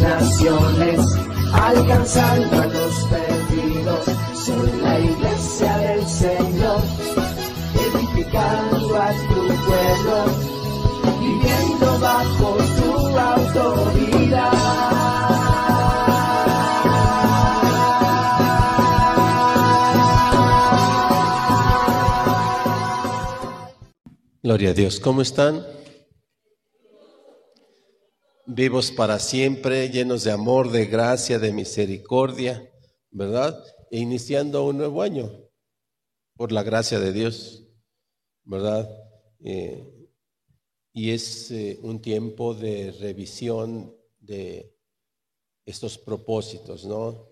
naciones, alcanzando a los perdidos. Soy la iglesia del Señor, edificando a tu pueblo, viviendo bajo tu autoridad. Gloria a Dios. ¿Cómo están? Vivos para siempre, llenos de amor, de gracia, de misericordia, ¿verdad? E iniciando un nuevo año por la gracia de Dios, ¿verdad? Eh, y es eh, un tiempo de revisión de estos propósitos, ¿no?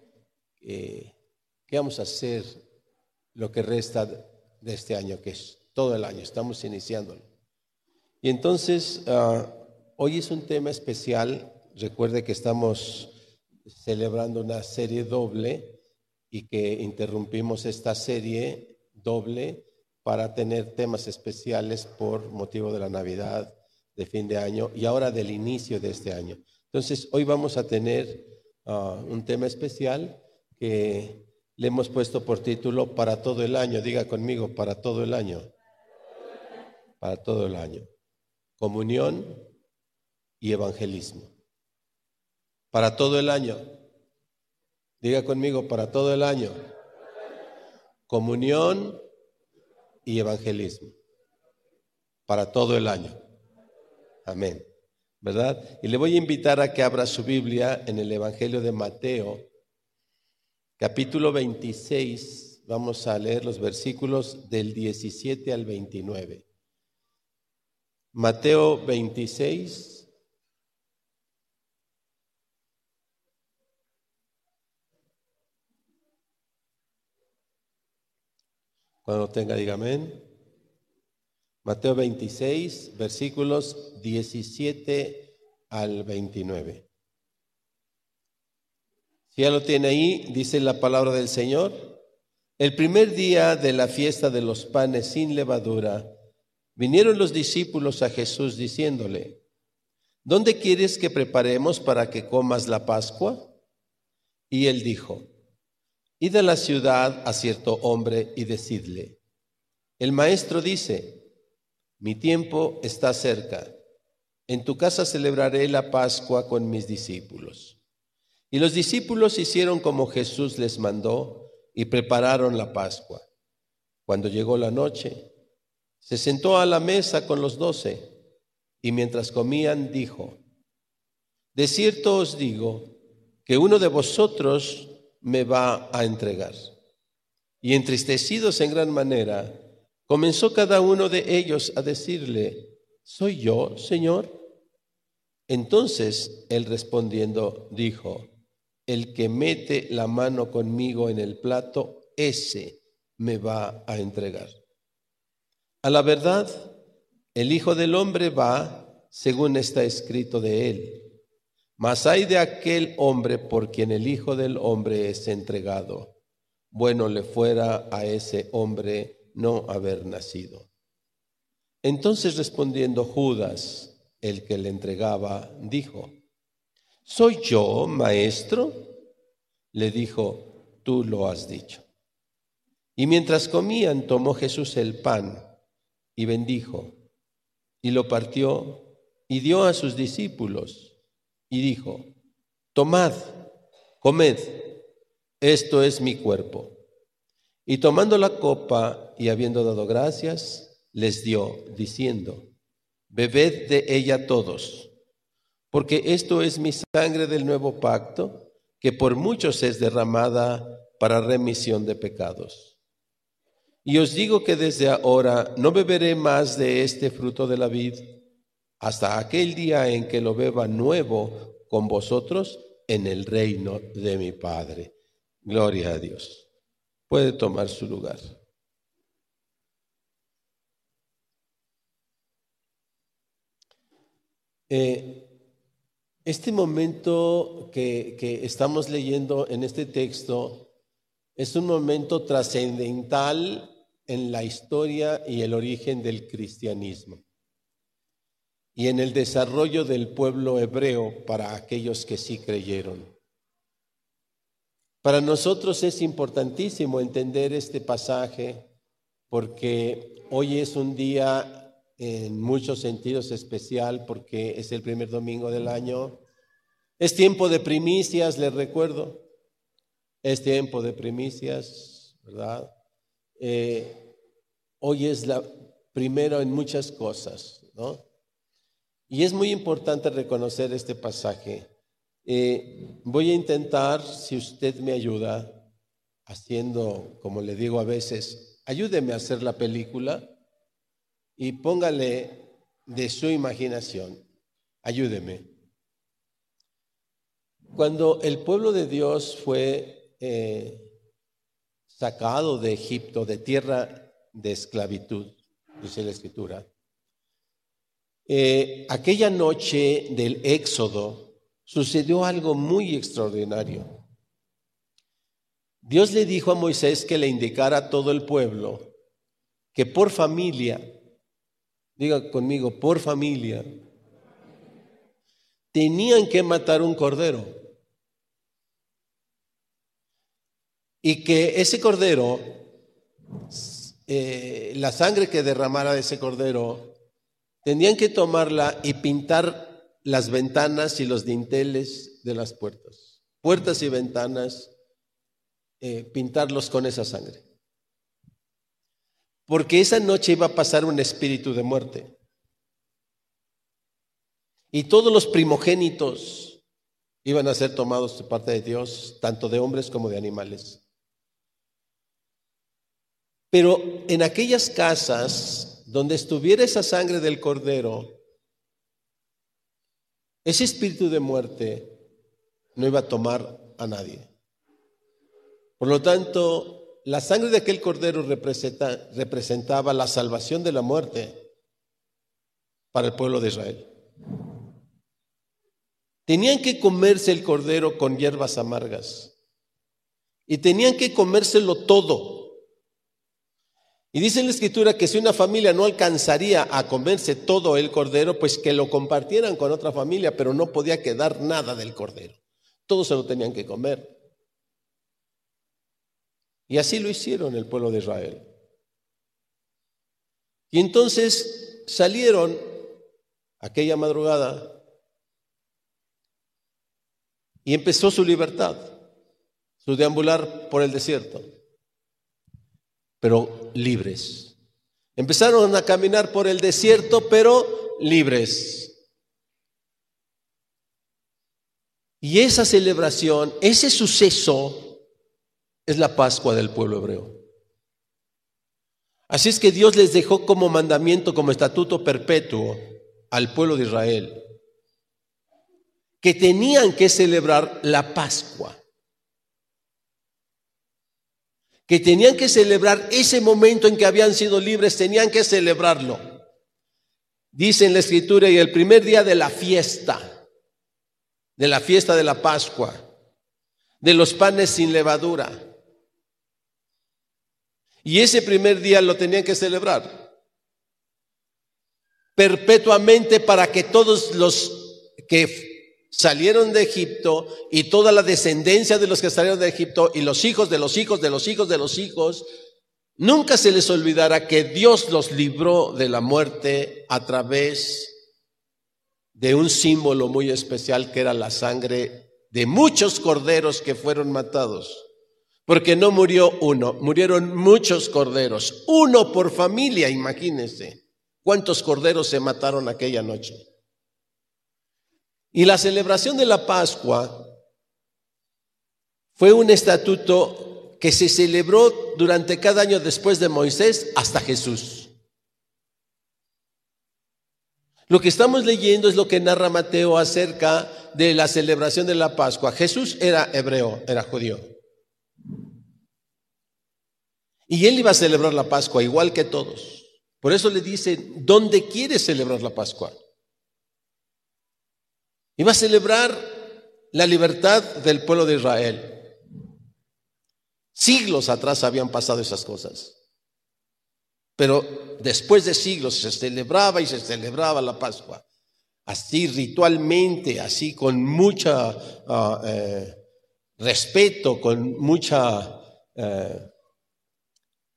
¿Qué vamos a hacer lo que resta de este año, que es todo el año? Estamos iniciándolo. Y entonces... Ah, Hoy es un tema especial. Recuerde que estamos celebrando una serie doble y que interrumpimos esta serie doble para tener temas especiales por motivo de la Navidad, de fin de año y ahora del inicio de este año. Entonces, hoy vamos a tener ah, un tema especial que le hemos puesto por título Para todo el año. Diga conmigo, para todo el año. Para todo el año. Comunión, y evangelismo. Para todo el año. Diga conmigo, para todo el año. Comunión y evangelismo. Para todo el año. Amén. ¿Verdad? Y le voy a invitar a que abra su Biblia en el Evangelio de Mateo, capítulo 26. Vamos a leer los versículos del 17 al 29. Mateo 26, Cuando tenga, diga amén. Mateo 26, versículos 17 al 29. Si ya lo tiene ahí, dice la palabra del Señor. El primer día de la fiesta de los panes sin levadura, vinieron los discípulos a Jesús diciéndole, ¿dónde quieres que preparemos para que comas la Pascua? Y él dijo, Id a la ciudad a cierto hombre y decidle, el maestro dice, mi tiempo está cerca, en tu casa celebraré la Pascua con mis discípulos. Y los discípulos hicieron como Jesús les mandó y prepararon la Pascua. Cuando llegó la noche, se sentó a la mesa con los doce y mientras comían dijo, de cierto os digo que uno de vosotros me va a entregar. Y entristecidos en gran manera, comenzó cada uno de ellos a decirle, ¿soy yo, Señor? Entonces él respondiendo dijo, el que mete la mano conmigo en el plato, ese me va a entregar. A la verdad, el Hijo del Hombre va según está escrito de él mas hay de aquel hombre por quien el Hijo del Hombre es entregado. Bueno le fuera a ese hombre no haber nacido. Entonces respondiendo Judas, el que le entregaba, dijo, ¿Soy yo, maestro? Le dijo, tú lo has dicho. Y mientras comían, tomó Jesús el pan y bendijo, y lo partió y dio a sus discípulos y dijo, tomad, comed, esto es mi cuerpo. Y tomando la copa y habiendo dado gracias, les dio, diciendo, bebed de ella todos, porque esto es mi sangre del nuevo pacto, que por muchos es derramada para remisión de pecados. Y os digo que desde ahora no beberé más de este fruto de la vid hasta aquel día en que lo beba nuevo con vosotros en el reino de mi Padre. Gloria a Dios. Puede tomar su lugar. Eh, este momento que, que estamos leyendo en este texto es un momento trascendental en la historia y el origen del cristianismo y en el desarrollo del pueblo hebreo para aquellos que sí creyeron. Para nosotros es importantísimo entender este pasaje porque hoy es un día en muchos sentidos especial porque es el primer domingo del año. Es tiempo de primicias, les recuerdo. Es tiempo de primicias, ¿verdad? Eh, hoy es la primera en muchas cosas, ¿no? Y es muy importante reconocer este pasaje. Eh, voy a intentar, si usted me ayuda, haciendo, como le digo a veces, ayúdeme a hacer la película y póngale de su imaginación. Ayúdeme. Cuando el pueblo de Dios fue eh, sacado de Egipto, de tierra de esclavitud, dice la escritura, eh, aquella noche del Éxodo sucedió algo muy extraordinario. Dios le dijo a Moisés que le indicara a todo el pueblo que por familia diga conmigo, por familia, tenían que matar un cordero. Y que ese cordero, eh, la sangre que derramara de ese cordero, tenían que tomarla y pintar las ventanas y los dinteles de las puertas. Puertas y ventanas, eh, pintarlos con esa sangre porque esa noche iba a pasar un espíritu de muerte. Y todos los primogénitos iban a ser tomados de parte de Dios, tanto de hombres como de animales. Pero en aquellas casas donde estuviera esa sangre del cordero, ese espíritu de muerte no iba a tomar a nadie. Por lo tanto, la sangre de aquel cordero representaba la salvación de la muerte para el pueblo de Israel. Tenían que comerse el cordero con hierbas amargas y tenían que comérselo todo. Y dice la escritura que si una familia no alcanzaría a comerse todo el cordero, pues que lo compartieran con otra familia, pero no podía quedar nada del cordero. Todos se lo tenían que comer. Y así lo hicieron el pueblo de Israel. Y entonces salieron aquella madrugada y empezó su libertad, su deambular por el desierto, pero libres. Empezaron a caminar por el desierto, pero libres. Y esa celebración, ese suceso, es la Pascua del pueblo hebreo. Así es que Dios les dejó como mandamiento, como estatuto perpetuo al pueblo de Israel, que tenían que celebrar la Pascua, que tenían que celebrar ese momento en que habían sido libres, tenían que celebrarlo. Dice en la escritura, y el primer día de la fiesta, de la fiesta de la Pascua, de los panes sin levadura, y ese primer día lo tenían que celebrar perpetuamente para que todos los que salieron de Egipto y toda la descendencia de los que salieron de Egipto y los hijos de los hijos de los hijos de los hijos, nunca se les olvidara que Dios los libró de la muerte a través de un símbolo muy especial que era la sangre de muchos corderos que fueron matados. Porque no murió uno, murieron muchos corderos, uno por familia, imagínense cuántos corderos se mataron aquella noche. Y la celebración de la Pascua fue un estatuto que se celebró durante cada año después de Moisés hasta Jesús. Lo que estamos leyendo es lo que narra Mateo acerca de la celebración de la Pascua. Jesús era hebreo, era judío. Y él iba a celebrar la Pascua igual que todos. Por eso le dice, ¿dónde quieres celebrar la Pascua? Iba a celebrar la libertad del pueblo de Israel. Siglos atrás habían pasado esas cosas. Pero después de siglos se celebraba y se celebraba la Pascua. Así ritualmente, así con mucha ah, eh, respeto, con mucha eh,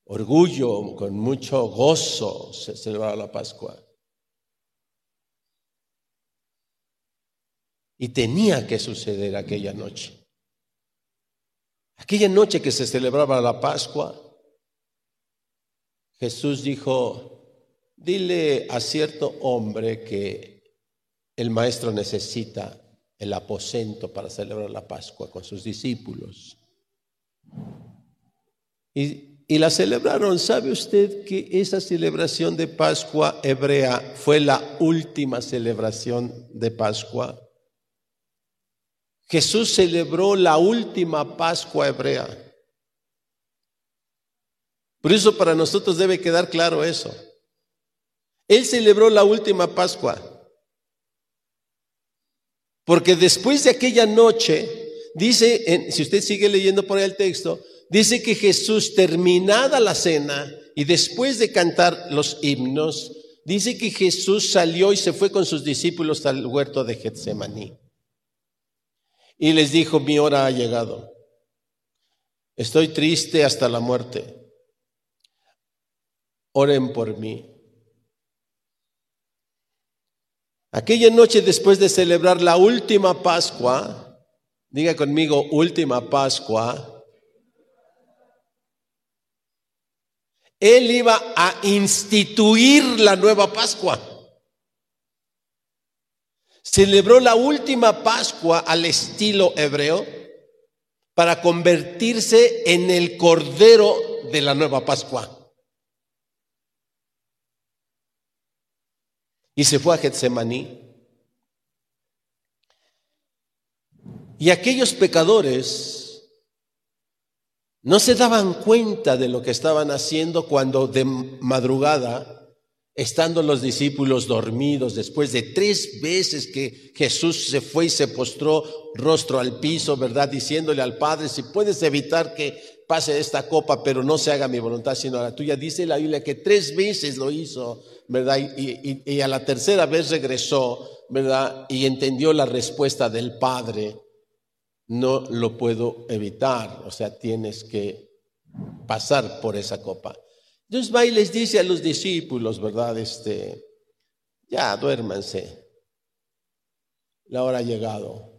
orgullo, con mucho gozo se celebraba la Pascua. Y tenía que suceder aquella noche. Aquella noche que se celebraba la Pascua, Jesús dijo, dile a cierto hombre que el maestro necesita el aposento para celebrar la Pascua con sus discípulos. Y, y, la celebraron. ¿Sabe usted que esa celebración de Pascua hebrea fue la última celebración de Pascua? Jesús celebró la última Pascua hebrea. Por eso para nosotros debe quedar claro eso. Él celebró la última Pascua. Porque después de aquella noche, dice, si usted sigue leyendo por ahí el texto, dice que Jesús terminada la cena y después de cantar los himnos, dice que Jesús salió y se fue con sus discípulos al huerto de Getsemaní y les dijo, mi hora ha llegado. Estoy triste hasta la muerte. Oren por mí. Aquella noche después de celebrar la última Pascua, diga conmigo, última Pascua, él iba a instituir la nueva Pascua celebró la última Pascua al estilo hebreo para convertirse en el cordero de la nueva Pascua. Y se fue a Getsemaní. Y aquellos pecadores no se daban cuenta de lo que estaban haciendo cuando de madrugada Estando los discípulos dormidos, después de tres veces que Jesús se fue y se postró rostro al piso, ¿verdad? Diciéndole al Padre, si puedes evitar que pase esta copa, pero no se haga mi voluntad sino la tuya. Dice la Biblia que tres veces lo hizo, ¿verdad? Y, a la tercera vez regresó, ¿verdad? Y entendió la respuesta del Padre. No lo puedo evitar, o sea, tienes que pasar por esa copa. Entonces va y les dice a los discípulos, ¿verdad? Este, ya duérmanse, la hora ha llegado.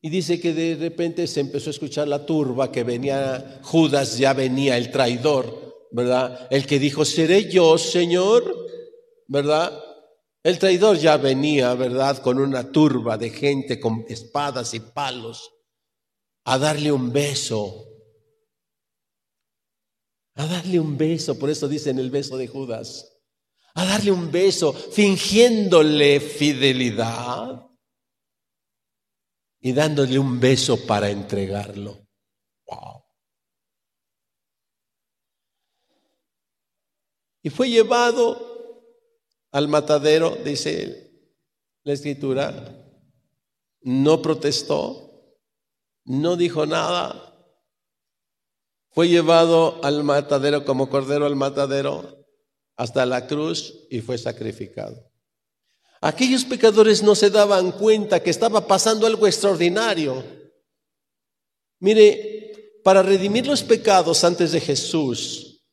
Y dice que de repente se empezó a escuchar la turba, que venía Judas, ya venía el traidor, ¿verdad? El que dijo, seré yo, Señor, ¿verdad? El traidor ya venía, ¿verdad? Con una turba de gente con espadas y palos a darle un beso a darle un beso, por eso dicen el beso de Judas, a darle un beso fingiéndole fidelidad y dándole un beso para entregarlo. Wow. Y fue llevado al matadero, dice la escritura, no protestó, no dijo nada, fue llevado al matadero como cordero al matadero hasta la cruz y fue sacrificado. Aquellos pecadores no se daban cuenta que estaba pasando algo extraordinario. Mire, para redimir los pecados antes de Jesús,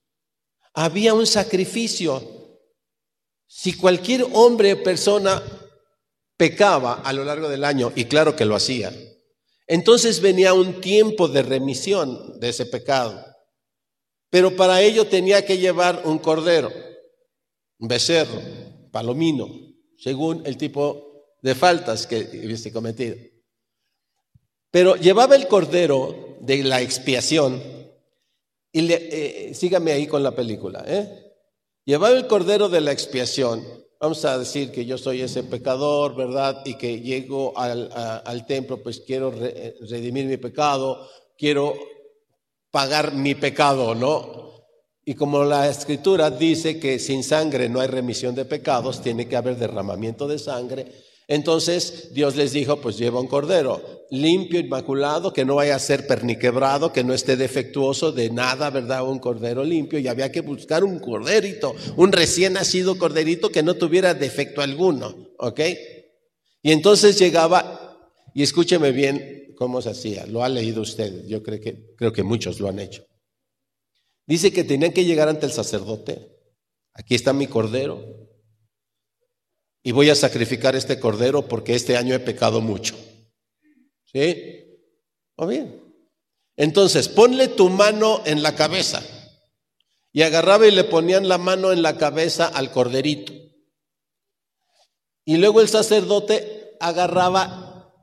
había un sacrificio. Si cualquier hombre o persona pecaba a lo largo del año, y claro que lo hacía, entonces venía un tiempo de remisión de ese pecado. Pero para ello tenía que llevar un cordero, un becerro, palomino, según el tipo de faltas que hubiese cometido. Pero llevaba el cordero de la expiación, y eh, sígame ahí con la película, ¿eh? Llevaba el cordero de la expiación vamos a decir que yo soy ese pecador, ¿verdad? Y que llego al, templo, pues quiero redimir mi pecado, quiero pagar mi pecado, ¿no? Y como la escritura dice que sin sangre no hay remisión de pecados, tiene que haber derramamiento de sangre. Entonces Dios les dijo, pues lleva un cordero limpio, inmaculado, que no vaya a ser perniquebrado, que no esté defectuoso de nada, ¿verdad? Un cordero limpio. Y había que buscar un corderito, un recién nacido corderito que no tuviera defecto alguno, ¿ok? Y entonces llegaba, y escúcheme bien cómo se hacía, lo ha leído usted, yo creo que, creo que muchos lo han hecho. Dice que tenían que llegar ante el sacerdote. Aquí está mi cordero. Y voy a sacrificar este cordero porque este año he pecado mucho. ¿Sí? ¿O bien? Entonces, ponle tu mano en la cabeza. Y agarraba y le ponían la mano en la cabeza al corderito. Y luego el sacerdote agarraba,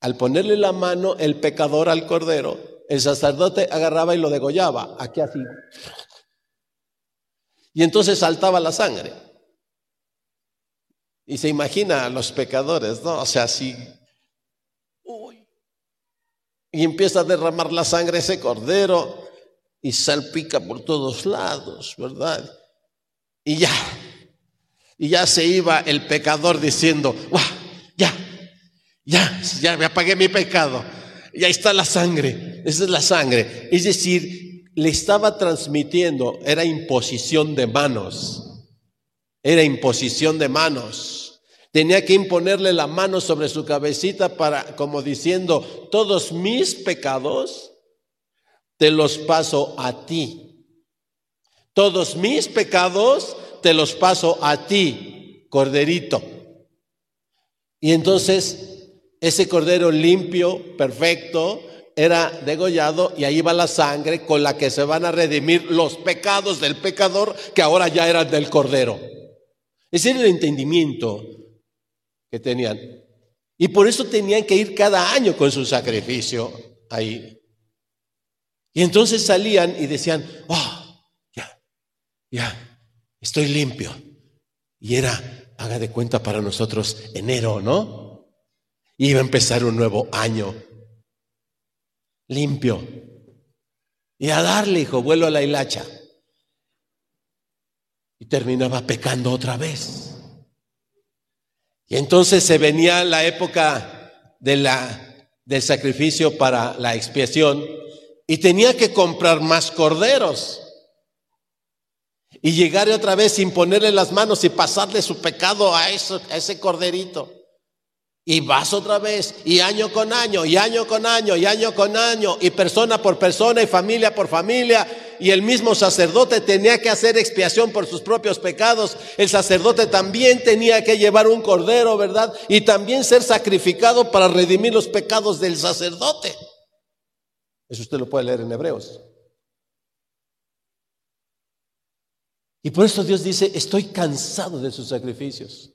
al ponerle la mano el pecador al cordero, el sacerdote agarraba y lo degollaba, aquí así. Y entonces saltaba la sangre. Y se imagina a los pecadores, ¿no? O sea, así. Y empieza a derramar la sangre ese cordero y salpica por todos lados, ¿verdad? Y ya, y ya se iba el pecador diciendo, ya, ya, ya me apagué mi pecado y ahí está la sangre, esa es la sangre. Es decir, le estaba transmitiendo, era imposición de manos, era imposición de manos. Tenía que imponerle la mano sobre su cabecita para, como diciendo, todos mis pecados te los paso a ti. Todos mis pecados te los paso a ti, corderito. Y entonces ese cordero limpio, perfecto, era degollado y ahí va la sangre con la que se van a redimir los pecados del pecador que ahora ya eran del cordero. Ese era el entendimiento que tenían. Y por eso tenían que ir cada año con su sacrificio ahí. Y entonces salían y decían, oh, ya, ya, estoy limpio. Y era, haga de cuenta para nosotros, enero, ¿no? Iba a empezar un nuevo año limpio. Y a darle, hijo, vuelo a la hilacha. Y terminaba pecando otra vez. Y entonces se venía la época de la, del sacrificio para la expiación y tenía que comprar más corderos. Y llegar otra vez sin ponerle las manos y pasarle su pecado a, eso, a ese corderito. Y vas otra vez, y año con año, y año con año, y año con año, y persona por persona, y familia por familia. Y el mismo sacerdote tenía que hacer expiación por sus propios pecados. El sacerdote también tenía que llevar un cordero, ¿verdad? Y también ser sacrificado para redimir los pecados del sacerdote. Eso usted lo puede leer en Hebreos. Y por eso Dios dice, estoy cansado de sus sacrificios.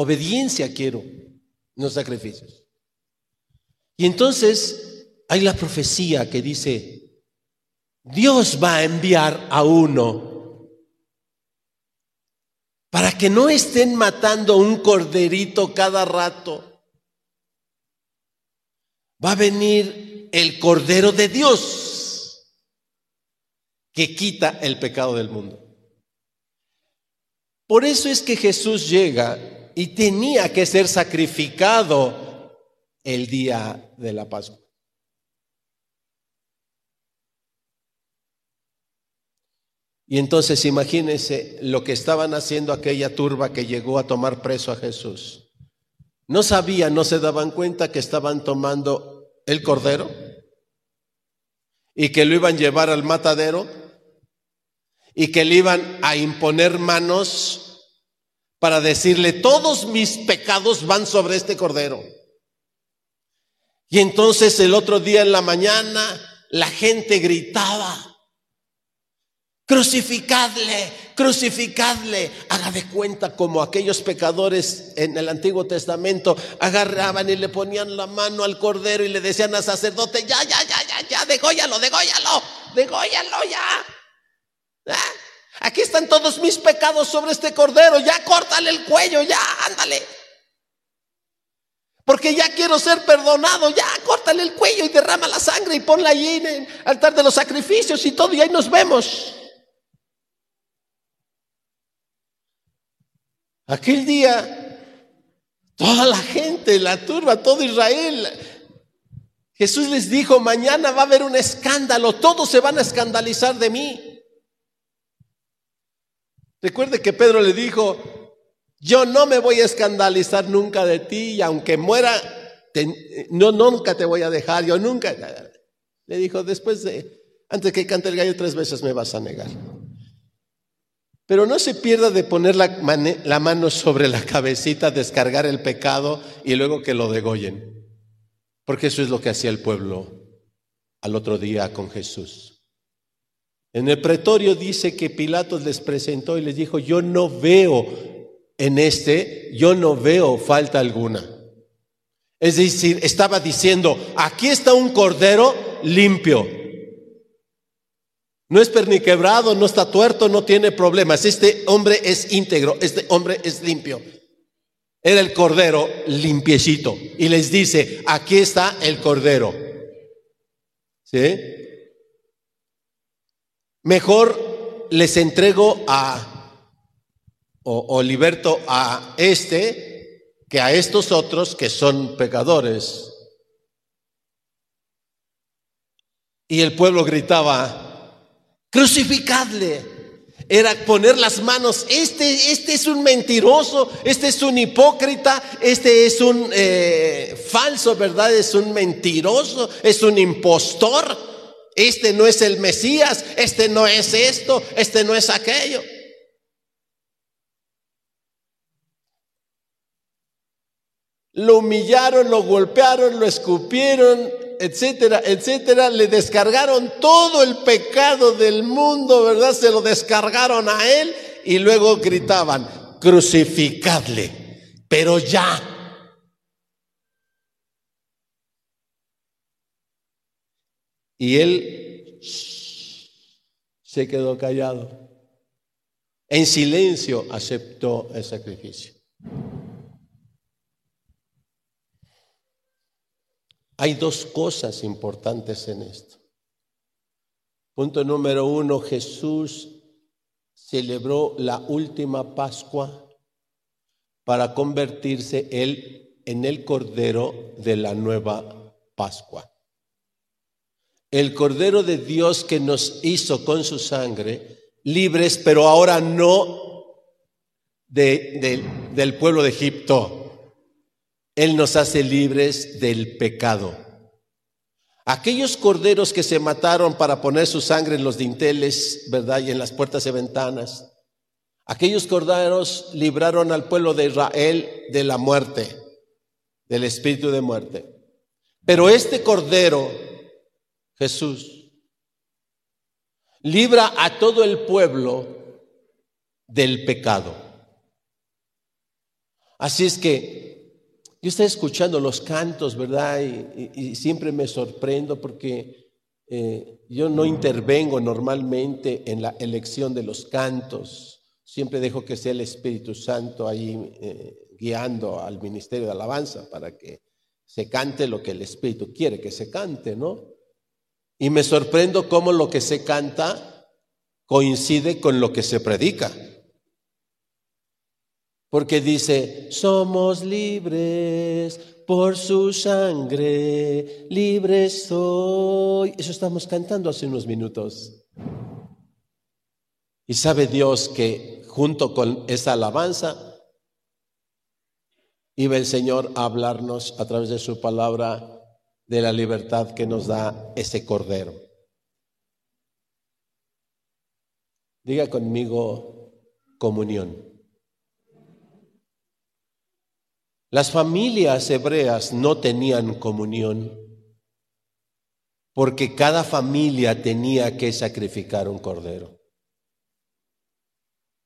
Obediencia quiero, no sacrificios. Y entonces hay la profecía que dice, Dios va a enviar a uno para que no estén matando un corderito cada rato. Va a venir el Cordero de Dios que quita el pecado del mundo. Por eso es que Jesús llega y tenía que ser sacrificado el día de la Pascua. Y entonces imagínense lo que estaban haciendo aquella turba que llegó a tomar preso a Jesús. No sabían, no se daban cuenta que estaban tomando el cordero y que lo iban a llevar al matadero y que le iban a imponer manos para decirle, todos mis pecados van sobre este cordero. Y entonces el otro día en la mañana la gente gritaba, crucificadle, crucificadle. Haga de cuenta como aquellos pecadores en el Antiguo Testamento agarraban y le ponían la mano al cordero y le decían al sacerdote, ya, ya, ya, ya, ya, degóyalo, degóyalo, degóyalo ya. ¿Ah? Aquí están todos mis pecados sobre este cordero. Ya córtale el cuello, ya, ándale. Porque ya quiero ser perdonado, ya córtale el cuello y derrama la sangre y ponla allí en el altar de los sacrificios y todo, y ahí nos vemos. Aquel día, toda la gente, la turba, todo Israel, Jesús les dijo, mañana va a haber un escándalo, todos se van a escandalizar de mí. Recuerde que Pedro le dijo, yo no me voy a escandalizar nunca de ti y aunque muera, no, nunca te voy a dejar, yo nunca. Le dijo, después de, antes que cante el gallo tres veces me vas a negar. Pero no se pierda de poner la, la mano sobre la cabecita, descargar el pecado y luego que lo degollen. Porque eso es lo que hacía el pueblo al otro día con Jesús. En el pretorio dice que Pilatos les presentó y les dijo, yo no veo en este, yo no veo falta alguna. Es decir, estaba diciendo, aquí está un cordero limpio, no es perniquebrado, no está tuerto, no tiene problemas. Este hombre es íntegro, este hombre es limpio. Era el cordero limpiecito. Y les dice, aquí está el cordero. ¿Sí? Mejor les entrego a, o, liberto a este que a estos otros que son pecadores. Y el pueblo gritaba, crucificadle. Era poner las manos, este, este es un mentiroso, este es un hipócrita, este es un eh, falso, ¿verdad? Es un mentiroso, es un impostor, este no es el Mesías, este no es esto, este no es aquello. Lo humillaron, lo golpearon, lo escupieron, etcétera, etcétera, le descargaron todo el pecado del mundo, ¿verdad? Se lo descargaron a él y luego gritaban, crucificadle, pero ya. Y él se quedó callado. En silencio aceptó el sacrificio. Hay dos cosas importantes en esto. Punto número uno, Jesús celebró la última Pascua para convertirse él en el Cordero de la nueva Pascua. El Cordero de Dios que nos hizo con su sangre libres, pero ahora no del pueblo de Egipto, él nos hace libres del pecado. Aquellos corderos que se mataron para poner su sangre en los dinteles, ¿verdad? Y en las puertas y ventanas. Aquellos corderos libraron al pueblo de Israel de la muerte, del espíritu de muerte. Pero este cordero, Jesús, libra a todo el pueblo del pecado. Así es que yo estoy escuchando los cantos, ¿verdad? Y, siempre me sorprendo porque eh, yo no intervengo normalmente en la elección de los cantos. Siempre dejo que sea el Espíritu Santo ahí eh, guiando al ministerio de alabanza para que se cante lo que el Espíritu quiere que se cante, ¿no? Y me sorprendo cómo lo que se canta coincide con lo que se predica. Porque dice, somos libres por su sangre, libres soy. Eso estamos cantando hace unos minutos. Y sabe Dios que junto con esa alabanza iba el Señor a hablarnos a través de su palabra de la libertad que nos da ese cordero. Diga conmigo comunión. Las familias hebreas no tenían comunión porque cada familia tenía que sacrificar un cordero.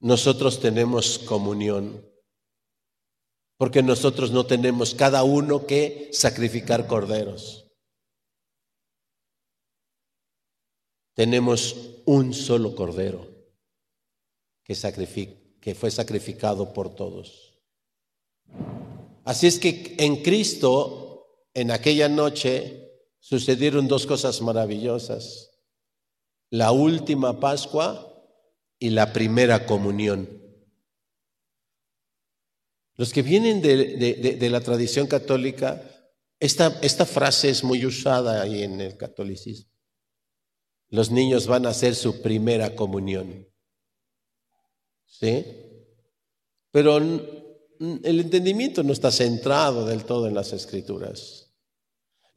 Nosotros tenemos comunión porque nosotros no tenemos cada uno que sacrificar corderos. Tenemos un solo cordero que, que fue sacrificado por todos. Así es que en Cristo, en aquella noche, sucedieron dos cosas maravillosas. La última Pascua y la primera comunión. Los que vienen de, la tradición católica, esta, esta frase es muy usada ahí en el catolicismo. Los niños van a hacer su primera comunión. ¿Sí? Pero el entendimiento no está centrado del todo en las escrituras.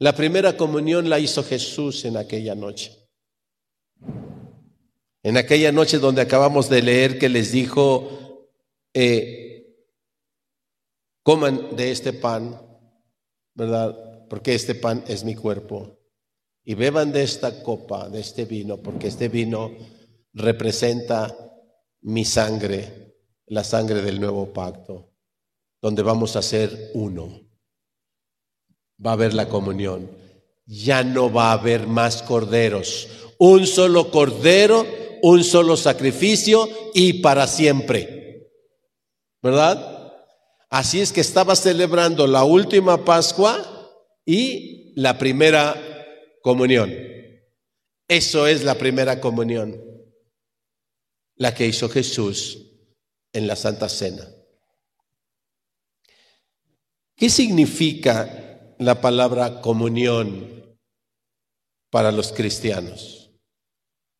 La primera comunión la hizo Jesús en aquella noche. En aquella noche donde acabamos de leer que les dijo, eh, coman de este pan, ¿verdad? Porque este pan es mi cuerpo. Y beban de esta copa, de este vino, porque este vino representa mi sangre, la sangre del nuevo pacto donde vamos a ser uno. Va a haber la comunión. Ya no va a haber más corderos. Un solo cordero, un solo sacrificio y para siempre. ¿Verdad? Así es que estaba celebrando la última Pascua y la primera comunión. Eso es la primera comunión, la que hizo Jesús en la Santa Cena. ¿Qué significa la palabra comunión para los cristianos?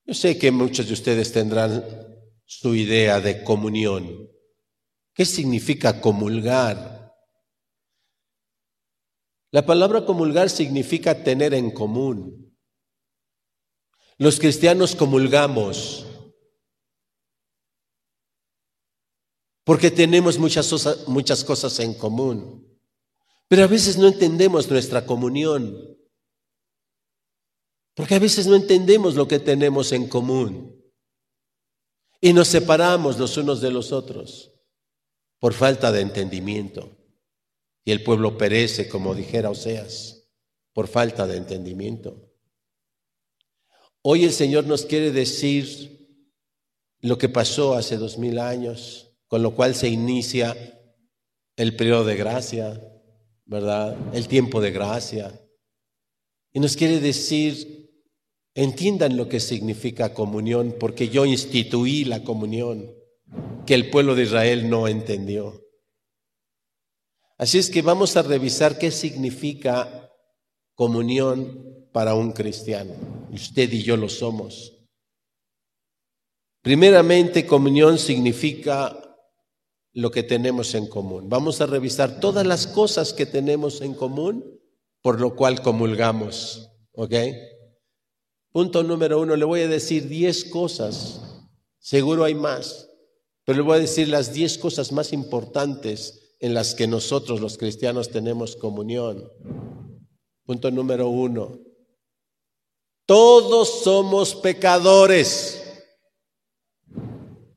Yo sé que muchos de ustedes tendrán su idea de comunión. ¿Qué significa comulgar? La palabra comulgar significa tener en común. Los cristianos comulgamos porque tenemos muchas, muchas cosas en común. Pero a veces no entendemos nuestra comunión. Porque a veces no entendemos lo que tenemos en común. Y nos separamos los unos de los otros por falta de entendimiento. Y el pueblo perece, como dijera Oseas, por falta de entendimiento. Hoy el Señor nos quiere decir lo que pasó hace dos mil años, con lo cual se inicia el periodo de gracia, ¿verdad? El tiempo de gracia. Y nos quiere decir, entiendan lo que significa comunión, porque yo instituí la comunión que el pueblo de Israel no entendió. Así es que vamos a revisar qué significa comunión para un cristiano. Usted y yo lo somos. Primeramente, comunión significa lo que tenemos en común. Vamos a revisar todas las cosas que tenemos en común, por lo cual comulgamos. ¿Ok? Punto número uno, le voy a decir diez cosas. Seguro hay más, pero le voy a decir las diez cosas más importantes en las que nosotros los cristianos tenemos comunión. Punto número uno. Todos somos pecadores.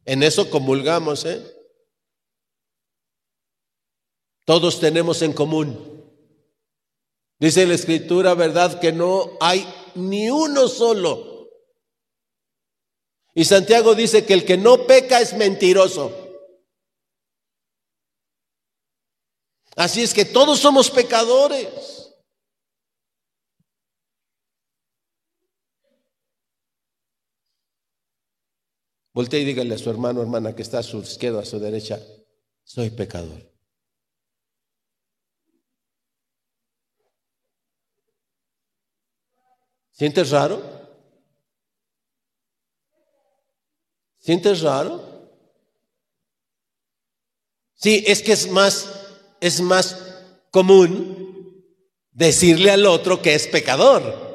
En eso comulgamos, ¿eh? Todos tenemos en común. Dice la escritura, ¿verdad? Que no hay ni uno solo. Y Santiago dice que el que no peca es mentiroso. Así es que todos somos pecadores. Voltea y dígale a su hermano, hermana, que está a su izquierda, a su derecha, soy pecador. ¿Sientes raro? ¿Sientes raro? Sí, es que es más, es más común decirle al otro que es pecador.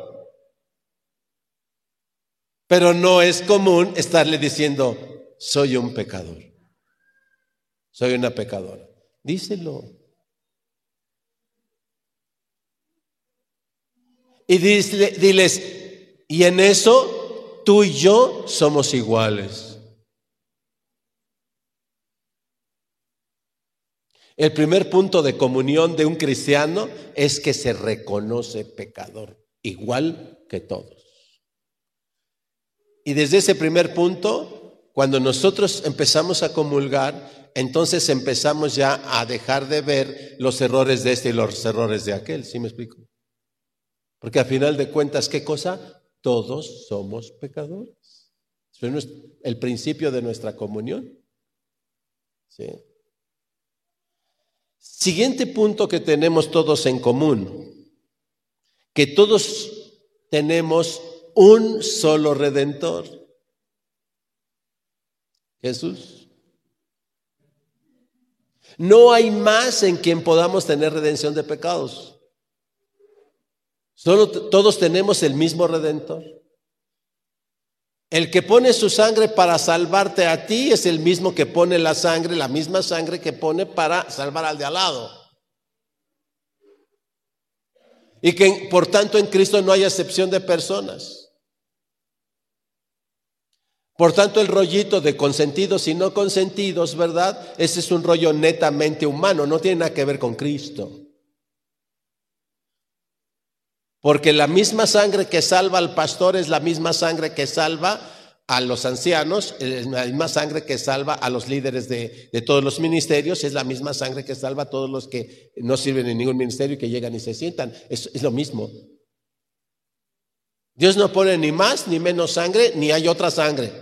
Pero no es común estarle diciendo, soy un pecador. Soy una pecadora. Díselo. y diles, y en eso tú y yo somos iguales. El primer punto de comunión de un cristiano es que se reconoce pecador, igual que todos. Y desde ese primer punto cuando nosotros empezamos a comulgar, entonces empezamos ya a dejar de ver los errores de este y los errores de aquel, ¿sí me explico? Porque a final de cuentas, ¿qué cosa? Todos somos pecadores. Es el principio de nuestra comunión. ¿Sí? Siguiente punto que tenemos todos en común, que todos tenemos un solo redentor, Jesús. No hay más en quien podamos tener redención de pecados. Solo todos tenemos el mismo redentor. El que pone su sangre para salvarte a ti es el mismo que pone la sangre, la misma sangre que pone para salvar al de al lado. Y que por tanto en Cristo no hay excepción de personas. Por tanto, el rollito de consentidos y no consentidos, ¿verdad? Ese es un rollo netamente humano, no tiene nada que ver con Cristo. Porque la misma sangre que salva al pastor es la misma sangre que salva a los ancianos, es la misma sangre que salva a los líderes de, todos los ministerios, es la misma sangre que salva a todos los que no sirven en ningún ministerio y que llegan y se sientan. Es, es lo mismo. Dios no pone ni más ni menos sangre, ni hay otra sangre.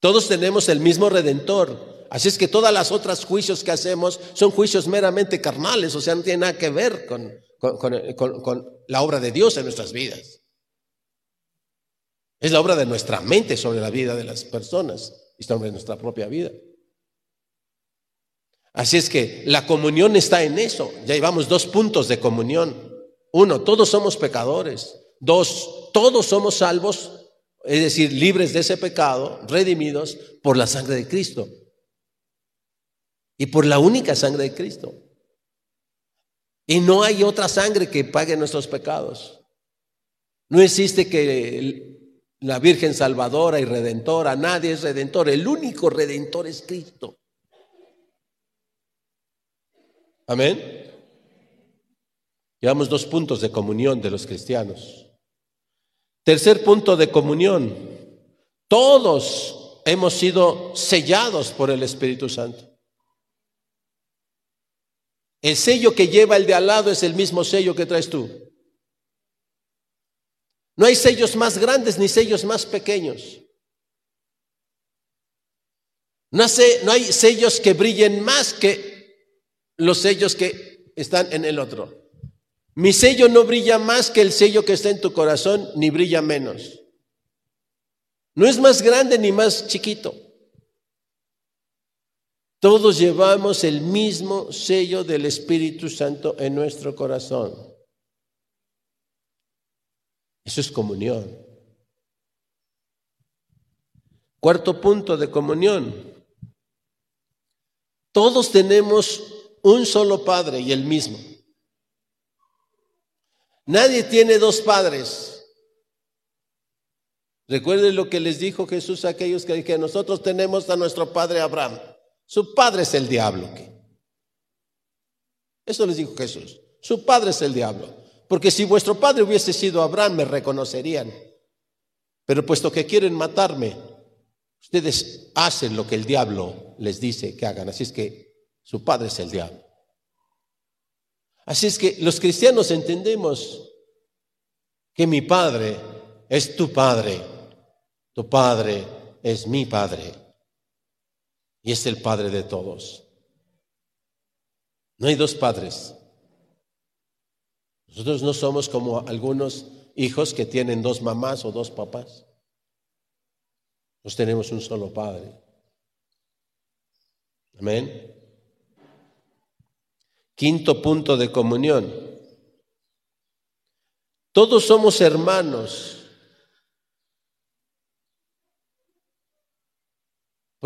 Todos tenemos el mismo redentor. Así es que todas las otras juicios que hacemos son juicios meramente carnales, o sea, no tienen nada que ver con, con, la obra de Dios en nuestras vidas. Es la obra de nuestra mente sobre la vida de las personas y sobre nuestra propia vida. Así es que la comunión está en eso. Ya llevamos dos puntos de comunión. Uno, todos somos pecadores. Dos, todos somos salvos, es decir, libres de ese pecado, redimidos por la sangre de Cristo. Y por la única sangre de Cristo. Y no hay otra sangre que pague nuestros pecados. No existe que la Virgen Salvadora y Redentora, nadie es redentor, el único redentor es Cristo. Amén. Llevamos dos puntos de comunión de los cristianos. Tercer punto de comunión. Todos hemos sido sellados por el Espíritu Santo. El sello que lleva el de al lado es el mismo sello que traes tú. No hay sellos más grandes ni sellos más pequeños. No, hay sellos que brillen más que los sellos que están en el otro. Mi sello no brilla más que el sello que está en tu corazón, ni brilla menos. No es más grande ni más chiquito. Todos llevamos el mismo sello del Espíritu Santo en nuestro corazón. Eso es comunión. Cuarto punto de comunión. Todos tenemos un solo Padre y el mismo. Nadie tiene dos padres. Recuerden lo que les dijo Jesús a aquellos que dijeron, nosotros tenemos a nuestro Padre Abraham. Su padre es el diablo. Eso les dijo Jesús. Su padre es el diablo. Porque si vuestro padre hubiese sido Abraham, me reconocerían. Pero puesto que quieren matarme, ustedes hacen lo que el diablo les dice que hagan. Así es que su padre es el diablo. Así es que los cristianos entendemos que mi padre es tu padre, tu padre es mi padre y es el Padre de todos. No hay dos padres. Nosotros no somos como algunos hijos que tienen dos mamás o dos papás. Nos tenemos un solo Padre. Amén. Quinto punto de comunión. Todos somos hermanos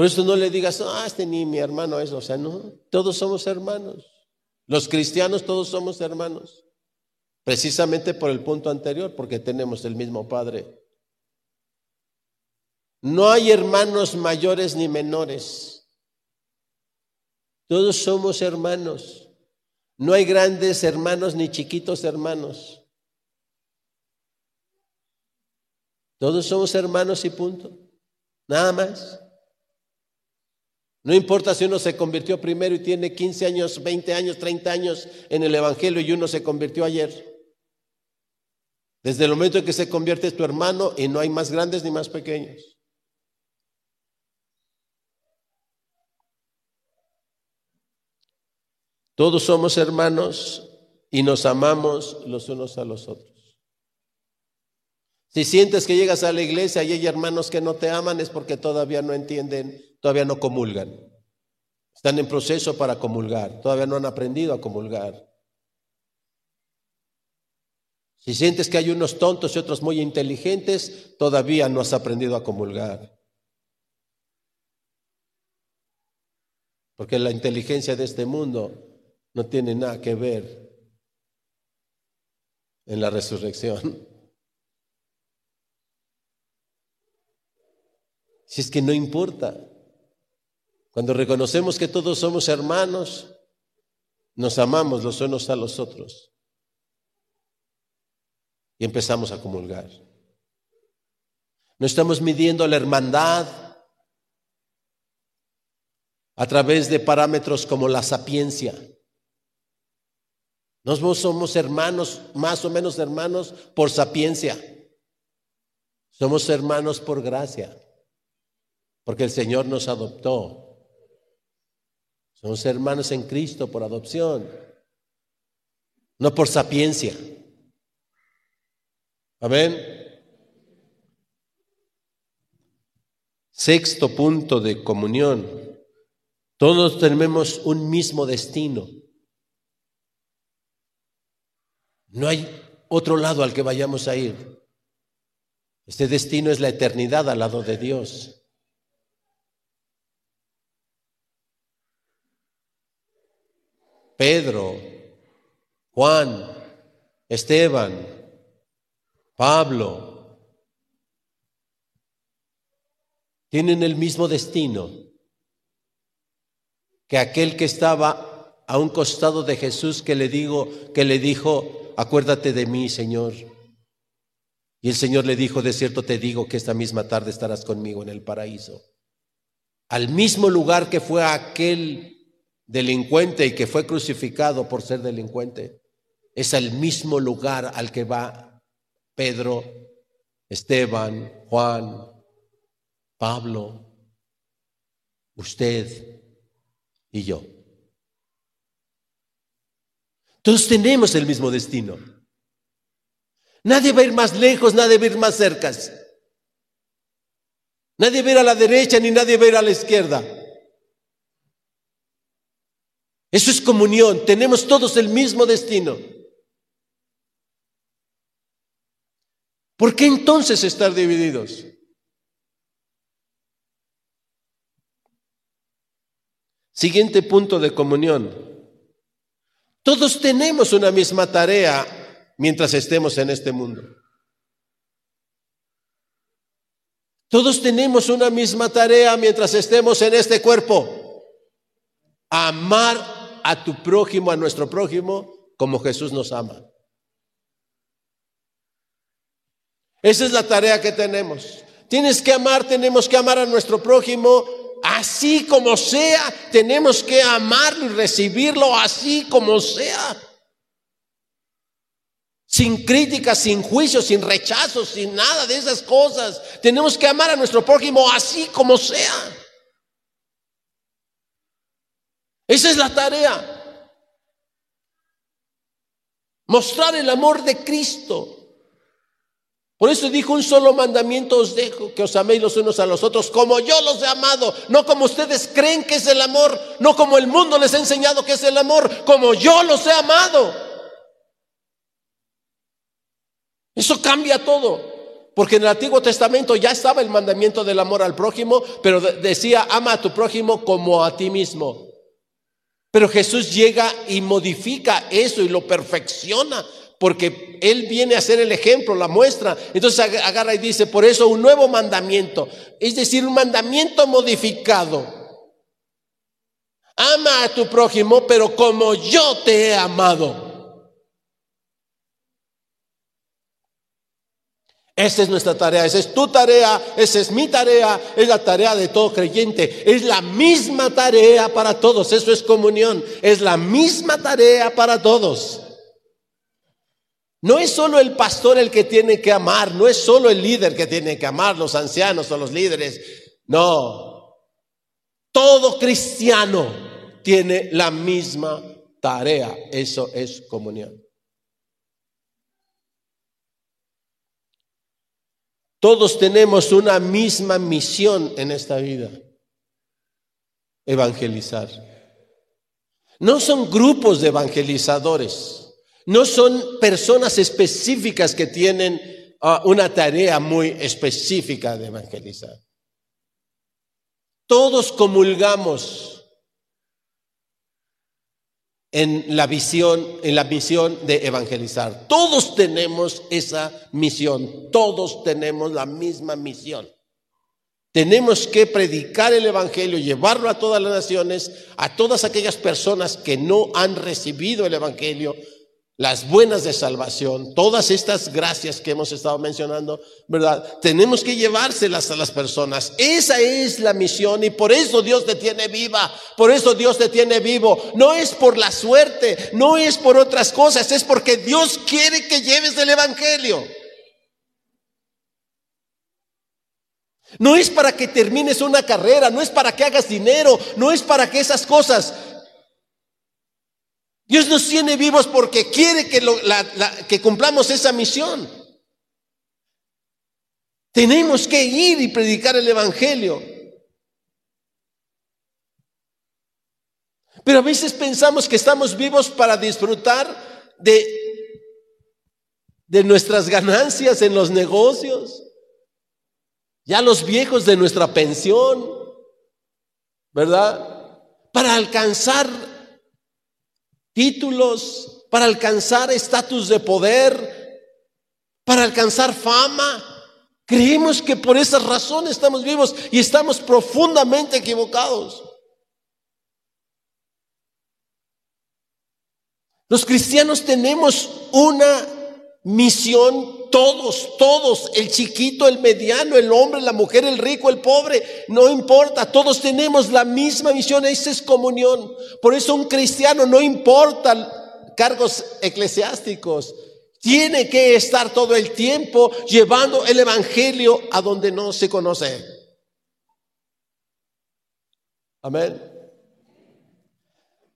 Por eso no le digas, ah, este ni mi hermano es, o sea, no, todos somos hermanos. Los cristianos todos somos hermanos. Precisamente por el punto anterior, porque tenemos el mismo Padre. No hay hermanos mayores ni menores. Todos somos hermanos. No hay grandes hermanos ni chiquitos hermanos. Todos somos hermanos y punto. Nada más. No importa si uno se convirtió primero y tiene 15 años, 20 años, 30 años en el Evangelio y uno se convirtió ayer. Desde el momento en que se convierte es tu hermano y no hay más grandes ni más pequeños. Todos somos hermanos y nos amamos los unos a los otros. Si sientes que llegas a la iglesia y hay hermanos que no te aman es porque todavía no entienden, todavía no comulgan. Están en proceso para comulgar, todavía no han aprendido a comulgar. Si sientes que hay unos tontos y otros muy inteligentes, todavía no has aprendido a comulgar. Porque la inteligencia de este mundo no tiene nada que ver en la resurrección. Si es que no importa. Cuando reconocemos que todos somos hermanos, nos amamos los unos a los otros. Y empezamos a comulgar. No estamos midiendo la hermandad a través de parámetros como la sapiencia. Nosotros somos hermanos, más o menos hermanos por sapiencia. Somos hermanos por gracia, porque el Señor nos adoptó. Somos hermanos en Cristo por adopción, no por sapiencia. Amén. Sexto punto de comunión. Todos tenemos un mismo destino. No hay otro lado al que vayamos a ir. Este destino es la eternidad al lado de Dios. Pedro, Juan, Esteban, Pablo, tienen el mismo destino que aquel que estaba a un costado de Jesús que le digo, que le dijo, acuérdate de mí, Señor. Y el Señor le dijo, de cierto te digo que esta misma tarde estarás conmigo en el paraíso. Al mismo lugar que fue aquel delincuente y que fue crucificado por ser delincuente, es el mismo lugar al que va Pedro, Esteban, Juan, Pablo, usted y yo. Todos tenemos el mismo destino. Nadie va a ir más lejos, nadie va a ir más cerca. Nadie va a ir a la derecha ni nadie va a ir a la izquierda. Eso es comunión. Tenemos todos el mismo destino. ¿Por qué entonces estar divididos? Siguiente punto de comunión. Todos tenemos una misma tarea mientras estemos en este mundo. Todos tenemos una misma tarea mientras estemos en este cuerpo. Amar a tu prójimo, a nuestro prójimo, como Jesús nos ama. Esa es la tarea que tenemos. Tienes que amar, tenemos que amar a nuestro prójimo así como sea, tenemos que amarlo y recibirlo así como sea. Sin críticas, sin juicios, sin rechazos, sin nada de esas cosas. Tenemos que amar a nuestro prójimo así como sea. Esa es la tarea. Mostrar el amor de Cristo. Por eso dijo, un solo mandamiento os dejo, que os améis los unos a los otros, como yo los he amado, no como ustedes creen que es el amor, no como el mundo les ha enseñado que es el amor, como yo los he amado. Eso cambia todo, porque en el Antiguo Testamento ya estaba el mandamiento del amor al prójimo, pero decía, ama a tu prójimo como a ti mismo. Pero Jesús llega y modifica eso y lo perfecciona porque Él viene a ser el ejemplo, la muestra. Entonces agarra y dice, por eso un nuevo mandamiento, es decir, un mandamiento modificado. Ama a tu prójimo, pero como yo te he amado. Esa es nuestra tarea, esa es tu tarea, esa es mi tarea, es la tarea de todo creyente. Es la misma tarea para todos, eso es comunión, es la misma tarea para todos. No es solo el pastor el que tiene que amar, no es solo el líder que tiene que amar, los ancianos o los líderes. No, todo cristiano tiene la misma tarea, eso es comunión. Todos tenemos una misma misión en esta vida, evangelizar. No son grupos de evangelizadores, no son personas específicas que tienen ah, una tarea muy específica de evangelizar. Todos comulgamos en la visión, en la misión de evangelizar. Todos tenemos esa misión, todos tenemos la misma misión. Tenemos que predicar el Evangelio, llevarlo a todas las naciones, a todas aquellas personas que no han recibido el Evangelio, las buenas de salvación, todas estas gracias que hemos estado mencionando, ¿verdad? Tenemos que llevárselas a las personas. Esa es la misión y por eso Dios te tiene viva, por eso Dios te tiene vivo. No es por la suerte, no es por otras cosas, es porque Dios quiere que lleves el Evangelio. No es para que termines una carrera, no es para que hagas dinero, no es para que esas cosas. Dios nos tiene vivos porque quiere que, cumplamos esa misión. Tenemos que ir y predicar el Evangelio. Pero a veces pensamos que estamos vivos para disfrutar de, de nuestras ganancias en los negocios, ya los viejos de nuestra pensión, ¿verdad? Para alcanzar títulos, para alcanzar estatus de poder, para alcanzar fama. Creemos que por esas razones estamos vivos y estamos profundamente equivocados. Los cristianos tenemos una misión todos, todos, el chiquito, el mediano, el hombre, la mujer, el rico, el pobre, no importa, todos tenemos la misma misión, esa es comunión. Por eso un cristiano no importa cargos eclesiásticos, tiene que estar todo el tiempo llevando el Evangelio a donde no se conoce. Amén.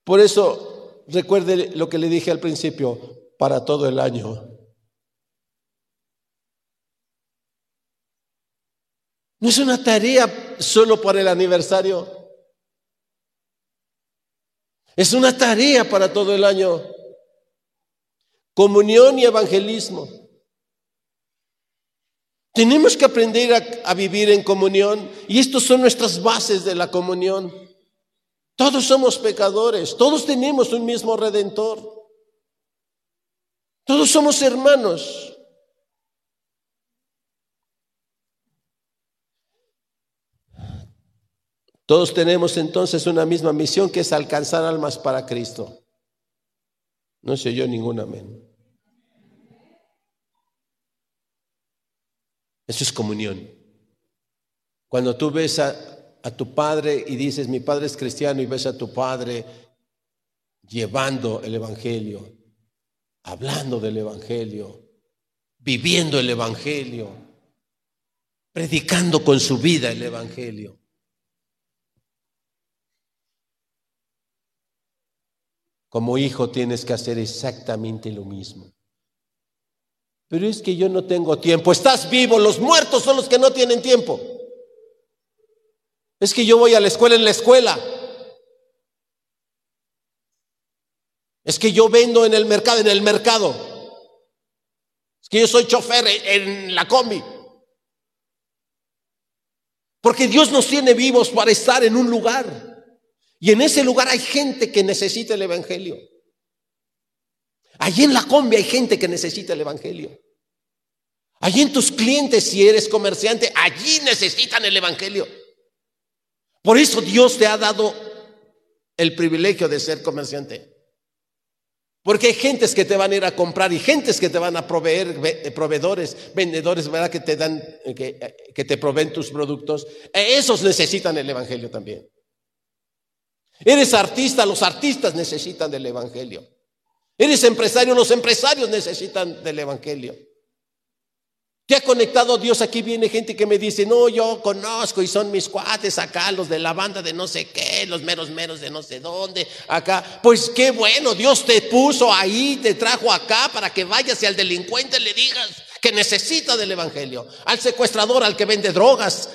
Por eso, recuerde lo que le dije al principio, para todo el año No es una tarea solo para el aniversario. Es una tarea para todo el año. Comunión y evangelismo. Tenemos que aprender a, a, vivir en comunión y estas son nuestras bases de la comunión. Todos somos pecadores, todos tenemos un mismo redentor. Todos somos hermanos. Todos tenemos entonces una misma misión que es alcanzar almas para Cristo. No sé yo ningún amén. Eso es comunión. Cuando tú ves a, tu padre y dices, mi padre es cristiano, y ves a tu padre llevando el Evangelio, hablando del Evangelio, viviendo el Evangelio, predicando con su vida el Evangelio. Como hijo tienes que hacer exactamente lo mismo. Pero es que yo no tengo tiempo. Estás vivo, los muertos son los que no tienen tiempo. Es que yo voy a la escuela en la escuela. Es que yo vendo en el mercado, en el mercado. Es que yo soy chofer en la combi. Porque Dios nos tiene vivos para estar en un lugar. Y en ese lugar hay gente que necesita el Evangelio. Allí en la combi hay gente que necesita el Evangelio. Allí en tus clientes, si eres comerciante, allí necesitan el Evangelio. Por eso Dios te ha dado el privilegio de ser comerciante. Porque hay gentes que te van a ir a comprar y gentes que te van a proveer, proveedores, vendedores, ¿verdad? Que te dan, que, que te proveen tus productos. Esos necesitan el Evangelio también. Eres artista, los artistas necesitan del Evangelio. Eres empresario, los empresarios necesitan del Evangelio. ¿Te ha conectado Dios? Aquí viene gente que me dice, no, yo conozco y son mis cuates acá, los de la banda de no sé qué, los meros meros de no sé dónde, acá. Pues qué bueno, Dios te puso ahí, te trajo acá para que vayas y al delincuente le digas que necesita del Evangelio. Al secuestrador, al que vende drogas,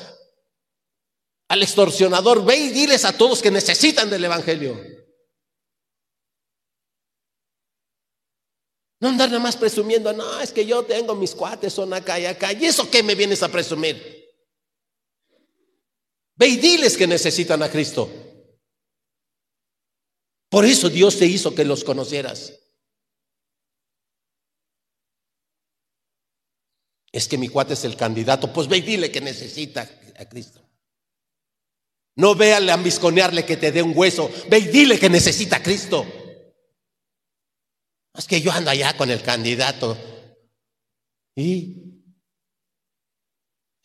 al extorsionador, ve y diles a todos que necesitan del Evangelio. No andar nada más presumiendo, no, es que yo tengo mis cuates, son acá y acá. ¿Y eso qué me vienes a presumir? Ve y diles que necesitan a Cristo. Por eso Dios te hizo que los conocieras. Es que mi cuate es el candidato, pues ve y dile que necesita a Cristo. No véale a ambisconearle que te dé un hueso, ve y dile que necesita Cristo. Es que yo ando allá con el candidato. Y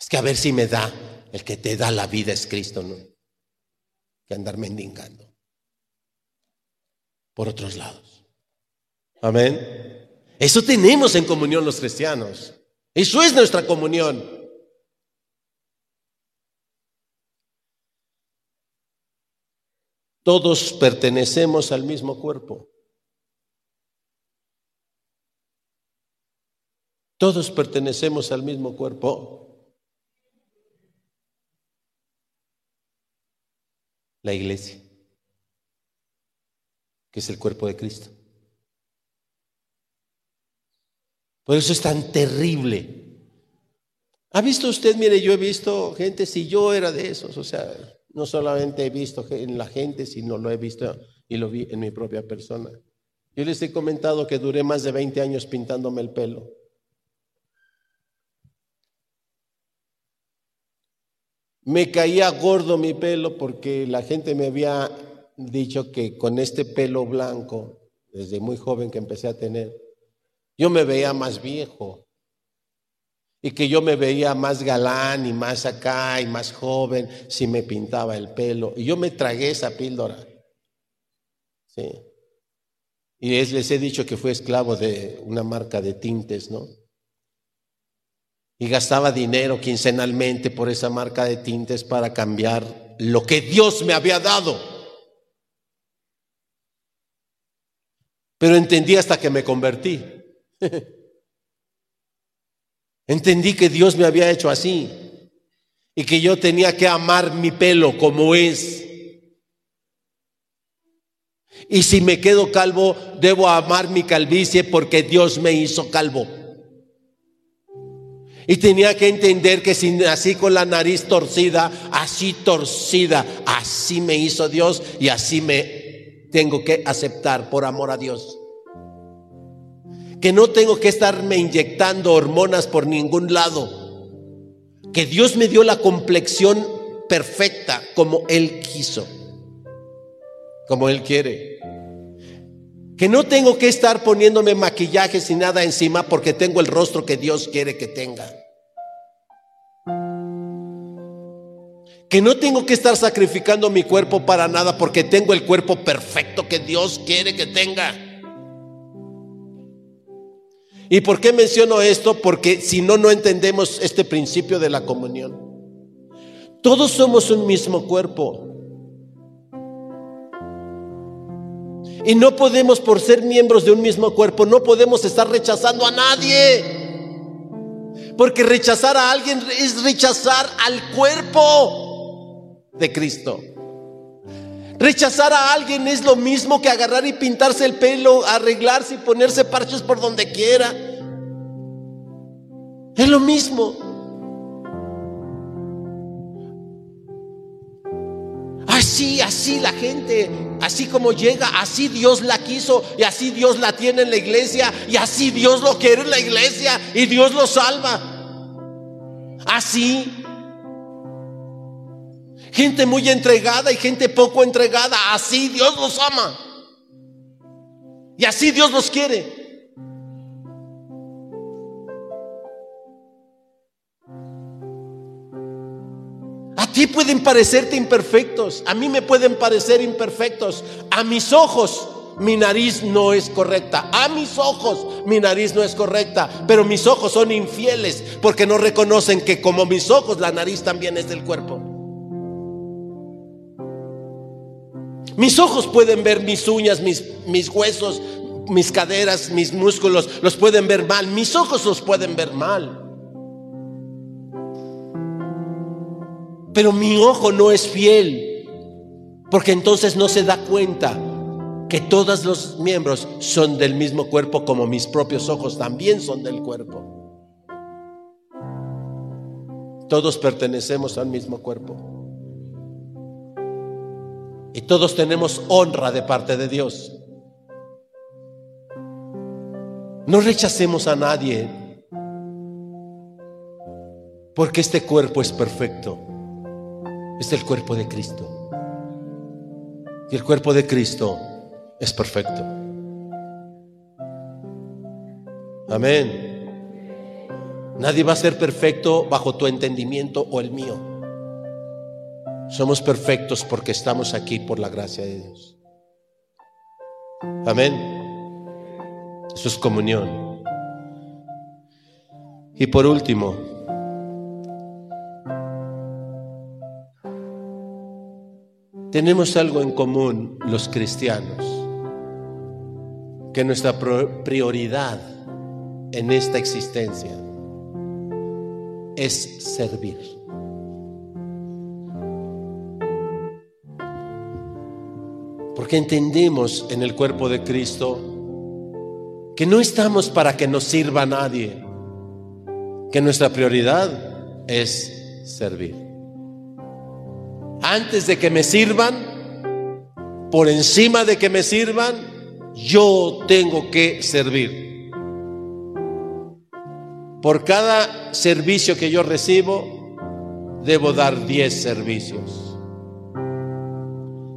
es que a ver si me da. El que te da la vida es Cristo, ¿no? Que andar mendigando. Por otros lados. Amén. Eso tenemos en comunión los cristianos. Eso es nuestra comunión. Todos pertenecemos al mismo cuerpo. Todos pertenecemos al mismo cuerpo. La iglesia, que es el cuerpo de Cristo. Por eso es tan terrible. ¿Ha visto usted? Mire, yo he visto gente, si yo era de esos, o sea, no solamente he visto en la gente, sino lo he visto y lo vi en mi propia persona. Yo les he comentado que duré más de 20 años pintándome el pelo. Me caía gordo mi pelo porque la gente me había dicho que con este pelo blanco, desde muy joven que empecé a tener, yo me veía más viejo y que yo me veía más galán y más acá y más joven si me pintaba el pelo. Y yo me tragué esa píldora. Sí. Y les he dicho que fui esclavo de una marca de tintes, ¿no? y gastaba dinero quincenalmente por esa marca de tintes para cambiar lo que Dios me había dado. Pero entendí hasta que me convertí. entendí que Dios me había hecho así y que yo tenía que amar mi pelo como es. Y si me quedo calvo, debo amar mi calvicie porque Dios me hizo calvo. Y tenía que entender que si nací con la nariz torcida, así torcida, así me hizo Dios y así me tengo que aceptar por amor a Dios. Que no tengo que estarme inyectando hormonas por ningún lado. Que Dios me dio la complexión perfecta como Él quiso, como Él quiere. Que no tengo que estar poniéndome maquillaje sin nada encima porque tengo el rostro que Dios quiere que tenga. Que no tengo que estar sacrificando mi cuerpo para nada porque tengo el cuerpo perfecto que Dios quiere que tenga. ¿Y por qué menciono esto? Porque si no, no entendemos este principio de la comunión. Todos somos un mismo cuerpo. Y no podemos, por ser miembros de un mismo cuerpo, no podemos estar rechazando a nadie. Porque rechazar a alguien es rechazar al cuerpo de Cristo. Rechazar a alguien es lo mismo que agarrar y pintarse el pelo, arreglarse y ponerse parches por donde quiera. Es lo mismo. Así, así la gente, así como llega, así Dios la quiso y así Dios la tiene en la iglesia y así Dios lo quiere en la iglesia y Dios lo salva. Así. Gente muy entregada y gente poco entregada, así Dios los ama. Y así Dios los quiere. A ti pueden parecerte imperfectos, a mí me pueden parecer imperfectos. A mis ojos mi nariz no es correcta. A mis ojos mi nariz no es correcta. Pero mis ojos son infieles porque no reconocen que como mis ojos la nariz también es del cuerpo. Mis ojos pueden ver mis uñas, mis, mis huesos, mis caderas, mis músculos, los pueden ver mal. Mis ojos los pueden ver mal. Pero mi ojo no es fiel, porque entonces no se da cuenta que todos los miembros son del mismo cuerpo como mis propios ojos también son del cuerpo. Todos pertenecemos al mismo cuerpo. Y todos tenemos honra de parte de Dios. No rechacemos a nadie, porque este cuerpo es perfecto. Es el cuerpo de Cristo. Y el cuerpo de Cristo es perfecto. Amén. Nadie va a ser perfecto bajo tu entendimiento o el mío. Somos perfectos porque estamos aquí por la gracia de Dios. Amén. Eso es comunión. Y por último, tenemos algo en común los cristianos que nuestra prioridad en esta existencia es servir. Porque entendemos en el cuerpo de Cristo que no estamos para que nos sirva nadie, que nuestra prioridad es servir. Antes de que me sirvan, por encima de que me sirvan, yo tengo que servir. Por cada servicio que yo recibo, debo dar 10 servicios.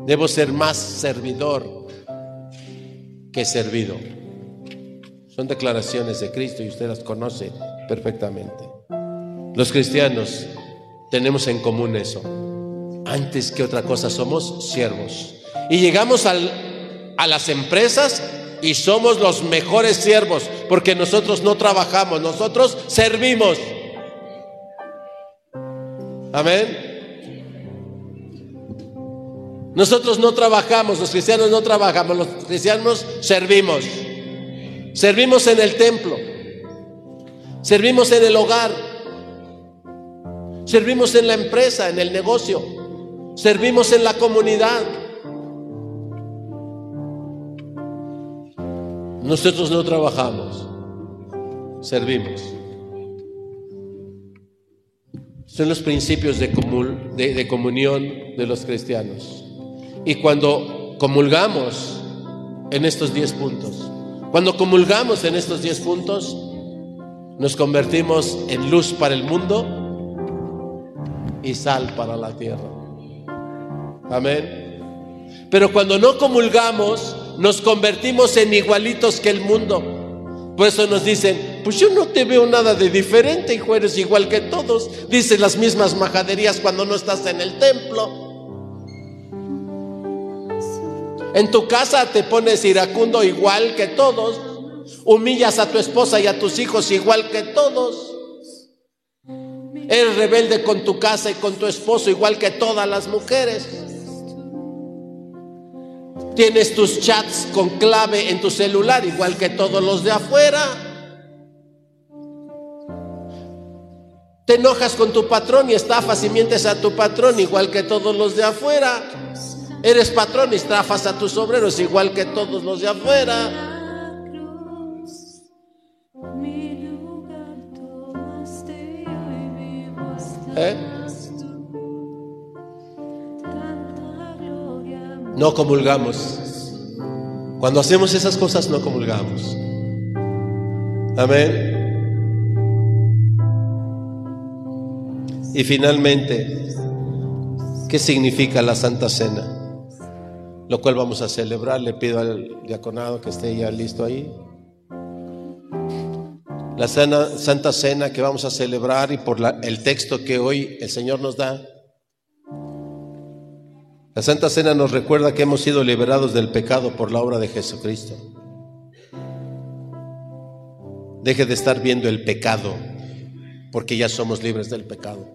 Debo ser más servidor que servido. Son declaraciones de Cristo y usted las conoce perfectamente. Los cristianos tenemos en común eso. Antes que otra cosa somos siervos. Y llegamos a las empresas y somos los mejores siervos porque nosotros no trabajamos, nosotros servimos. Amén. Nosotros no trabajamos, los cristianos no trabajamos, los cristianos servimos. Servimos en el templo, servimos en el hogar, servimos en la empresa, en el negocio, servimos en la comunidad. Nosotros no trabajamos, servimos. Son los principios de, comunión de los cristianos. Y cuando comulgamos en estos diez puntos, cuando comulgamos en estos diez puntos, nos convertimos en luz para el mundo y sal para la tierra. Amén. Pero cuando no comulgamos, nos convertimos en igualitos que el mundo. Por eso nos dicen, pues yo no te veo nada de diferente, hijo, eres igual que todos. Dices las mismas majaderías cuando no estás en el templo. En tu casa te pones iracundo igual que todos. Humillas a tu esposa y a tus hijos igual que todos. Eres rebelde con tu casa y con tu esposo igual que todas las mujeres. Tienes tus chats con clave en tu celular, igual que todos los de afuera. Te enojas con tu patrón y estafas y mientes a tu patrón, igual que todos los de afuera. Eres patrón y estafas a tus obreros, igual que todos los de afuera. ¿Eh? no comulgamos. Cuando hacemos esas cosas no comulgamos. Amén. Y finalmente, ¿qué significa la Santa Cena? Lo cual vamos a celebrar. Le pido al diaconado que esté ya listo ahí. La Santa Cena que vamos a celebrar y por el texto que hoy el Señor nos da. La Santa Cena nos recuerda que hemos sido liberados del pecado por la obra de Jesucristo. Deje de estar viendo el pecado, porque ya somos libres del pecado.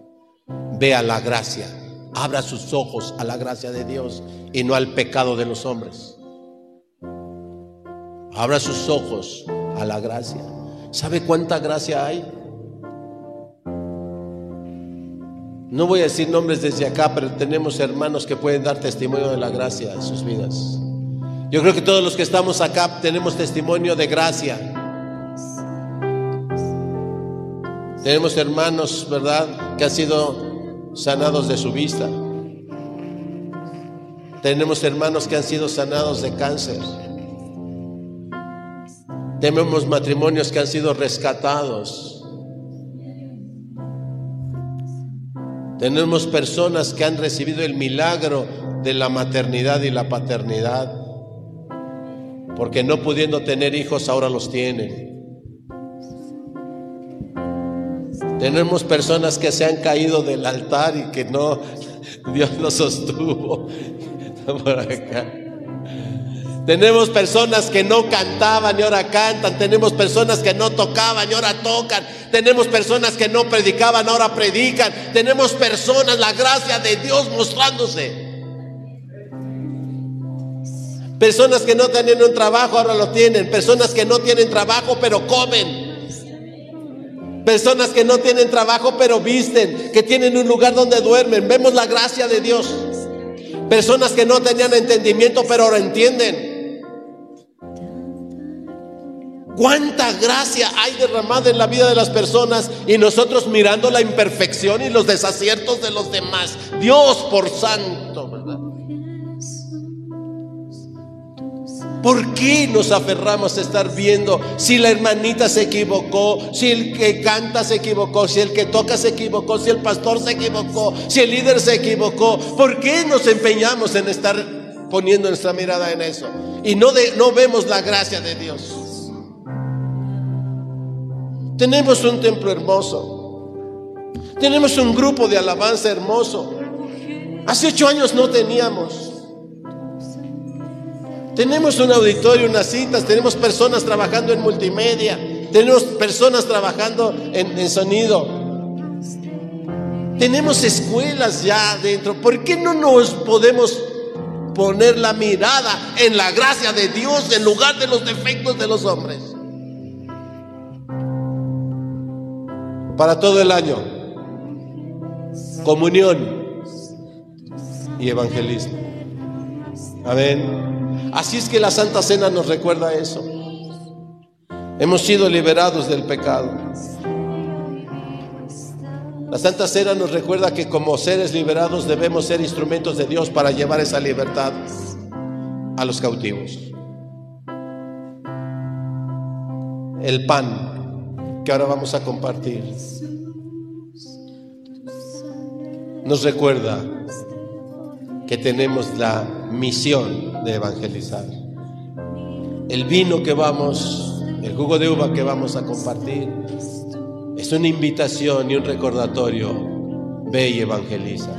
Vea la gracia, abra sus ojos a la gracia de Dios y no al pecado de los hombres. Abra sus ojos a la gracia. ¿Sabe cuánta gracia hay? No voy a decir nombres desde acá, pero tenemos hermanos que pueden dar testimonio de la gracia en sus vidas. Yo creo que todos los que estamos acá tenemos testimonio de gracia. Tenemos hermanos, ¿verdad?, que han sido sanados de su vista. Tenemos hermanos que han sido sanados de cáncer. Tenemos matrimonios que han sido rescatados. Tenemos personas que han recibido el milagro de la maternidad y la paternidad. Porque no pudiendo tener hijos, ahora los tienen. Tenemos personas que se han caído del altar y que no, Dios los sostuvo. Tenemos personas que no cantaban y ahora cantan. Tenemos personas que no tocaban y ahora tocan. Tenemos personas que no predicaban, ahora predican. Tenemos personas, la gracia de Dios mostrándose. Personas que no tenían un trabajo, ahora lo tienen. Personas que no tienen trabajo, pero comen. Personas que no tienen trabajo pero visten, que tienen un lugar donde duermen. Vemos la gracia de Dios. Personas que no tenían entendimiento pero ahora entienden. Cuánta gracia hay derramada en la vida de las personas y nosotros mirando la imperfección y los desaciertos de los demás. Dios por santo. ¿Por qué nos aferramos a estar viendo si la hermanita se equivocó, si el que canta se equivocó, si el que toca se equivocó, si el pastor se equivocó, si el líder se equivocó? ¿Por qué nos empeñamos en estar poniendo nuestra mirada en eso? Y no, no vemos la gracia de Dios. Tenemos un templo hermoso. Tenemos un grupo de alabanza hermoso. Hace ocho años no teníamos. Tenemos un auditorio, unas citas, tenemos personas trabajando en multimedia, tenemos personas trabajando en, sonido. Tenemos escuelas ya dentro. ¿Por qué no nos podemos poner la mirada en la gracia de Dios en lugar de los defectos de los hombres? Para todo el año. Comunión y evangelismo. Amén. Así es que la Santa Cena nos recuerda eso. Hemos sido liberados del pecado. La Santa Cena nos recuerda que como seres liberados debemos ser instrumentos de Dios para llevar esa libertad a los cautivos. El pan que ahora vamos a compartir nos recuerda que tenemos la misión de evangelizar. El vino que vamos, el jugo de uva que vamos a compartir, es una invitación y un recordatorio. Ve y evangeliza.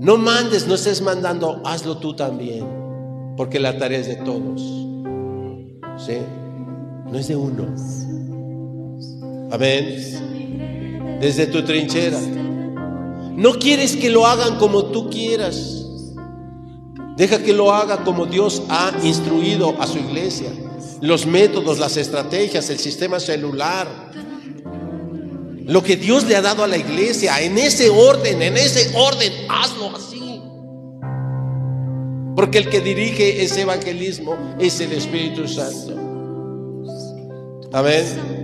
No mandes, no estés mandando, hazlo tú también, porque la tarea es de todos. ¿Sí? No es de uno. Amén. Desde tu trinchera. No quieres que lo hagan como tú quieras. Deja que lo haga como Dios ha instruido a su iglesia. Los métodos, las estrategias, el sistema celular. Lo que Dios le ha dado a la iglesia, en ese orden, en ese orden, hazlo así. Porque el que dirige ese evangelismo es el Espíritu Santo. Amén.